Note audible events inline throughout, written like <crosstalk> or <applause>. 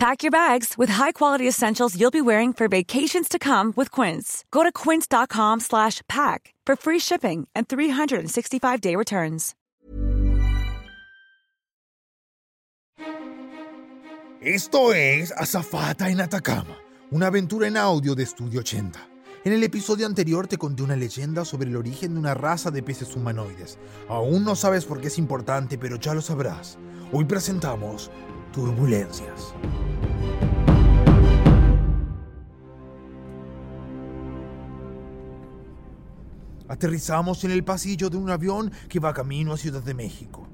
Pack your bags with high-quality essentials you'll be wearing for vacations to come with Quince. Go to quince.com slash pack for free shipping and 365-day returns. Esto es Azafata en Atacama, una aventura en audio de Estudio 80. En el episodio anterior te conté una leyenda sobre el origen de una raza de peces humanoides. Aún no sabes por qué es importante, pero ya lo sabrás. Hoy presentamos Turbulencias. Aterrizamos en el pasillo de un avión que va camino a Ciudad de México.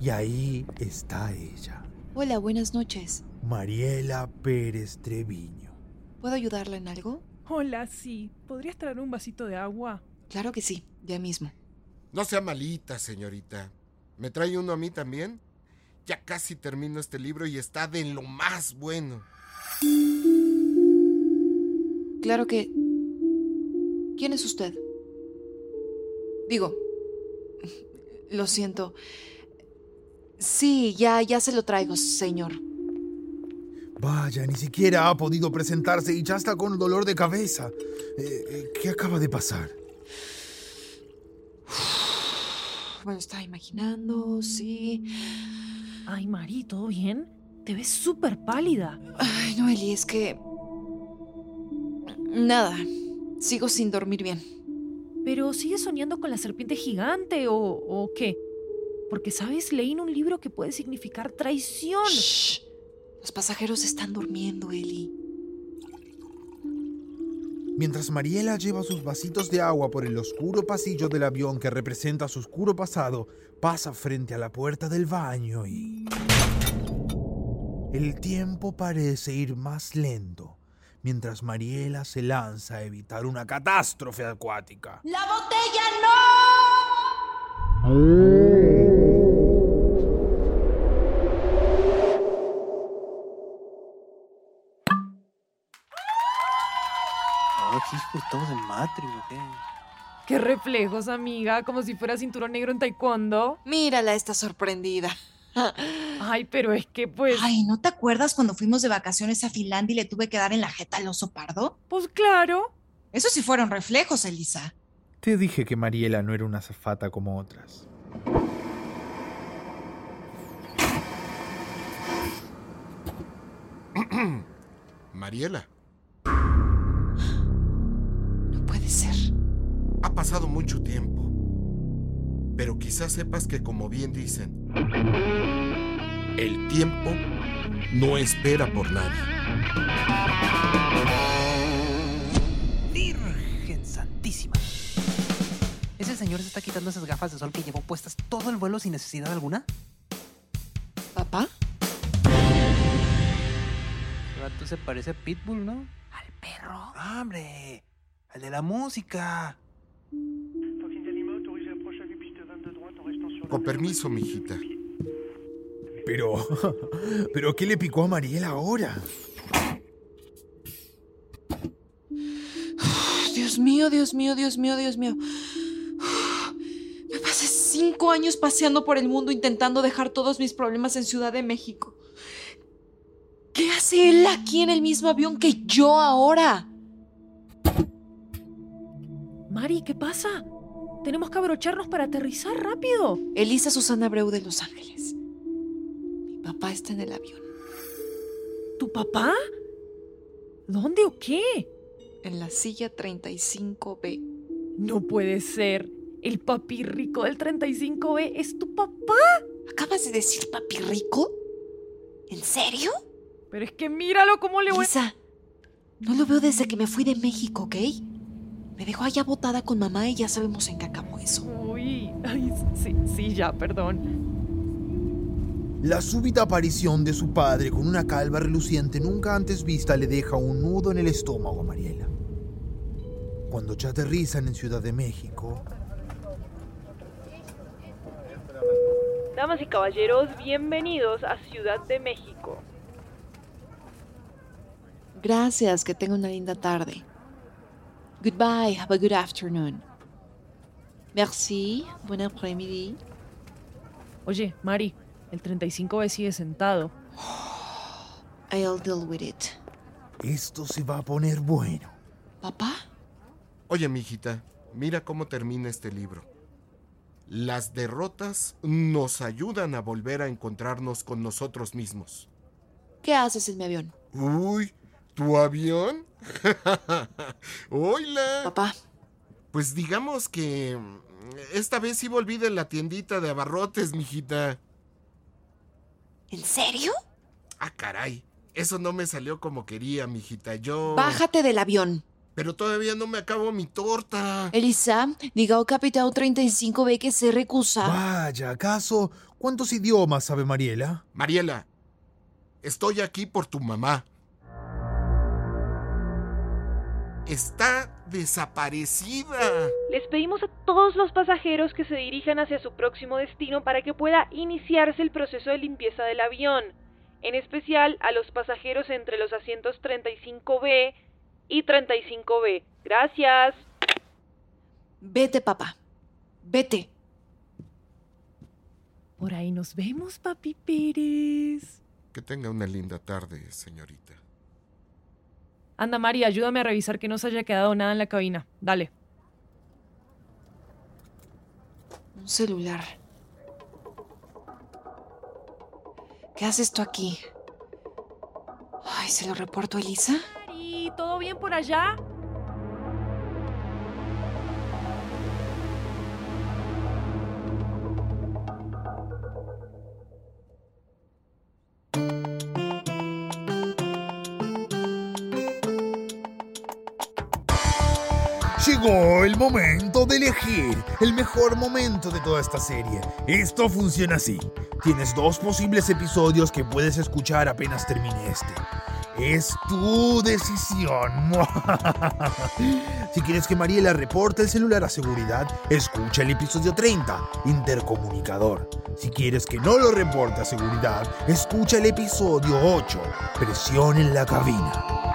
Y ahí está ella, Hola, buenas noches. Mariela Pérez Treviño. ¿Puedo ayudarla en algo? Hola, sí. ¿Podrías traer un vasito de agua? Claro que sí, ya mismo. No sea malita, señorita. ¿Me trae uno a mí también? Ya casi termino este libro y está de lo más bueno. Claro que... ¿Quién es usted? Digo, <laughs> lo siento. Sí, ya, ya se lo traigo, señor. Vaya, ni siquiera ha podido presentarse y ya está con dolor de cabeza. Eh, eh, ¿Qué acaba de pasar? Bueno, estaba imaginando, sí. Ay, Mari, ¿todo bien? Te ves súper pálida. Ay, no, Eli, es que... Nada, sigo sin dormir bien. ¿Pero sigues soñando con la serpiente gigante o, o qué? Porque, ¿sabes? Leí en un libro que puede significar traición. Shh. Los pasajeros están durmiendo, Eli. Mientras Mariela lleva sus vasitos de agua por el oscuro pasillo del avión que representa su oscuro pasado, pasa frente a la puerta del baño y... El tiempo parece ir más lento, mientras Mariela se lanza a evitar una catástrofe acuática. ¡La botella no! Estamos en Matrix, ¿o qué? Qué reflejos, amiga, como si fuera cinturón negro en taekwondo. Mírala, está sorprendida. Ay, pero es que pues... Ay, ¿no te acuerdas cuando fuimos de vacaciones a Finlandia y le tuve que dar en la jeta al oso pardo? Pues claro. Esos sí fueron reflejos, Elisa. Te dije que Mariela no era una zafata como otras. <clears throat> Mariela, ha pasado mucho tiempo. Pero quizás sepas que como bien dicen, el tiempo no espera por nadie. Virgen Santísima. ¿Ese señor se está quitando esas gafas de sol que llevó puestas todo el vuelo sin necesidad alguna? ¿Papá? Vato se parece a Pitbull, ¿no? ¿Al perro? ¡Ah, ¡Hombre! ¡Al de la música! Con permiso, mijita. Pero... <laughs> ¿Pero qué le picó a Mariela ahora? <sighs> Dios mío, Dios mío, Dios mío, Dios mío. <sighs> Me pasé cinco años paseando por el mundo intentando dejar todos mis problemas en Ciudad de México. ¿Qué hace él aquí en el mismo avión que yo ahora? Mari, ¿qué pasa? Tenemos que abrocharnos para aterrizar rápido. Elisa Susana Abreu de Los Ángeles. Mi papá está en el avión. ¿Tu papá? ¿Dónde o qué? En la silla 35B. No puede ser. El papi rico del 35B es tu papá. ¿Acabas de decir papi rico? ¿En serio? Pero es que míralo cómo le voy... Elisa, no lo veo desde que me fui de México, ¿ok? Me dejó allá botada con mamá y ya sabemos en qué acabó eso. Uy, sí, sí, ya, perdón. La súbita aparición de su padre con una calva reluciente nunca antes vista le deja un nudo en el estómago a Mariela. Cuando ya aterrizan en Ciudad de México, Damas y caballeros, bienvenidos a Ciudad de México. Gracias, que tenga una linda tarde. Goodbye, have a good afternoon. Merci, buen après-midi. Oye, Mari, el 35B sigue sentado. <sighs> I'll deal with it. Esto se va a poner bueno. ¿Papá? Oye, mijita, mira cómo termina este libro. Las derrotas nos ayudan a volver a encontrarnos con nosotros mismos. ¿Qué haces en mi avión? Uy, ¿tu avión? <laughs> Hola. Papá, Pues digamos que mm, esta vez sí volví de la tiendita de abarrotes, mijita. ¿en serio? Ah, caray. Eso no me salió como quería, mijita. Yo. Bájate del avión. Pero todavía no me acabo mi torta. Elisa, diga ao capitán 35B que se recusa. Vaya, ¿acaso cuántos idiomas sabe Mariela? Mariela, estoy aquí por tu mamá. Está desaparecida. Les pedimos a todos los pasajeros que se dirijan hacia su próximo destino para que pueda iniciarse el proceso de limpieza del avión, en especial a los pasajeros entre los asientos 35B y 35B. Gracias. Vete, papá. Vete. Por ahí nos vemos, papi Pérez. Que tenga una linda tarde, señorita. Anda, Mari, ayúdame a revisar que no se haya quedado nada en la cabina. Dale. Un celular. ¿Qué haces tú aquí? Ay, ¿se lo reporto a Elisa? Mari, ¿todo bien por allá? Llegó el momento de elegir el mejor momento de toda esta serie. Esto funciona así. Tienes dos posibles episodios que puedes escuchar apenas termine este. Es tu decisión. <laughs> si quieres que Mariela reporte el celular a seguridad, escucha el episodio 30, Intercomunicador. Si quieres que no lo reporte a seguridad, escucha el episodio 8, Presión en la cabina.